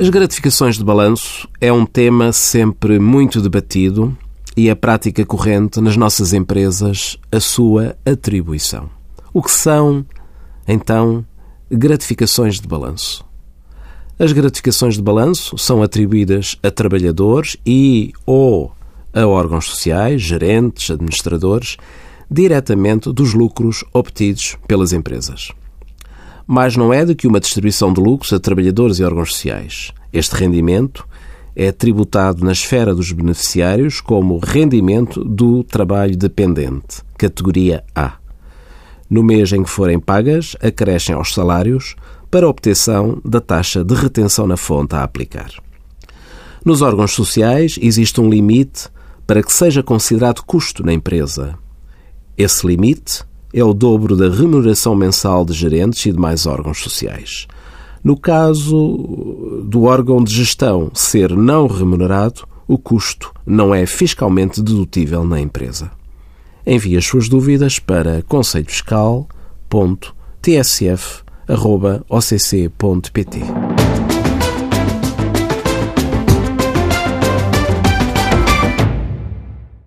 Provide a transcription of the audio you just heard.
As gratificações de balanço é um tema sempre muito debatido e a prática corrente nas nossas empresas a sua atribuição. O que são, então, gratificações de balanço? As gratificações de balanço são atribuídas a trabalhadores e ou a órgãos sociais, gerentes, administradores, diretamente dos lucros obtidos pelas empresas mas não é do que uma distribuição de lucros a trabalhadores e órgãos sociais. Este rendimento é tributado na esfera dos beneficiários como rendimento do trabalho dependente, categoria A. No mês em que forem pagas, acrescem aos salários para obtenção da taxa de retenção na fonte a aplicar. Nos órgãos sociais existe um limite para que seja considerado custo na empresa. Esse limite é o dobro da remuneração mensal de gerentes e demais órgãos sociais. No caso do órgão de gestão ser não remunerado, o custo não é fiscalmente dedutível na empresa. Envie as suas dúvidas para conselhofiscal.tsf.occ.pt.